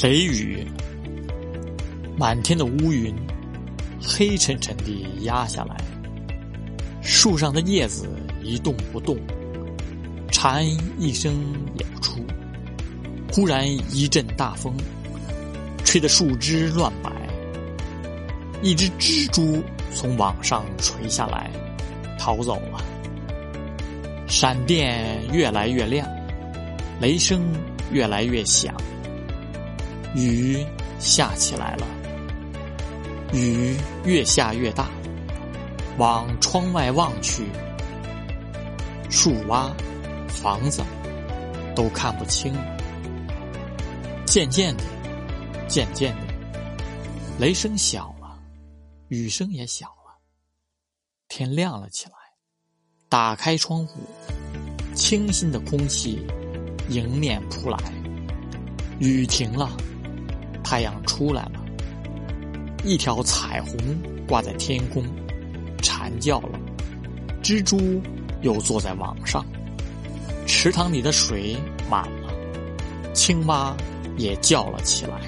雷雨，满天的乌云，黑沉沉地压下来。树上的叶子一动不动，蝉一声也不出。忽然一阵大风，吹得树枝乱摆。一只蜘蛛从网上垂下来，逃走了。闪电越来越亮，雷声越来越响。雨下起来了，雨越下越大。往窗外望去，树洼、房子都看不清。渐渐的，渐渐的，雷声小了，雨声也小了。天亮了起来，打开窗户，清新的空气迎面扑来。雨停了。太阳出来了，一条彩虹挂在天空，蝉叫了，蜘蛛又坐在网上，池塘里的水满了，青蛙也叫了起来。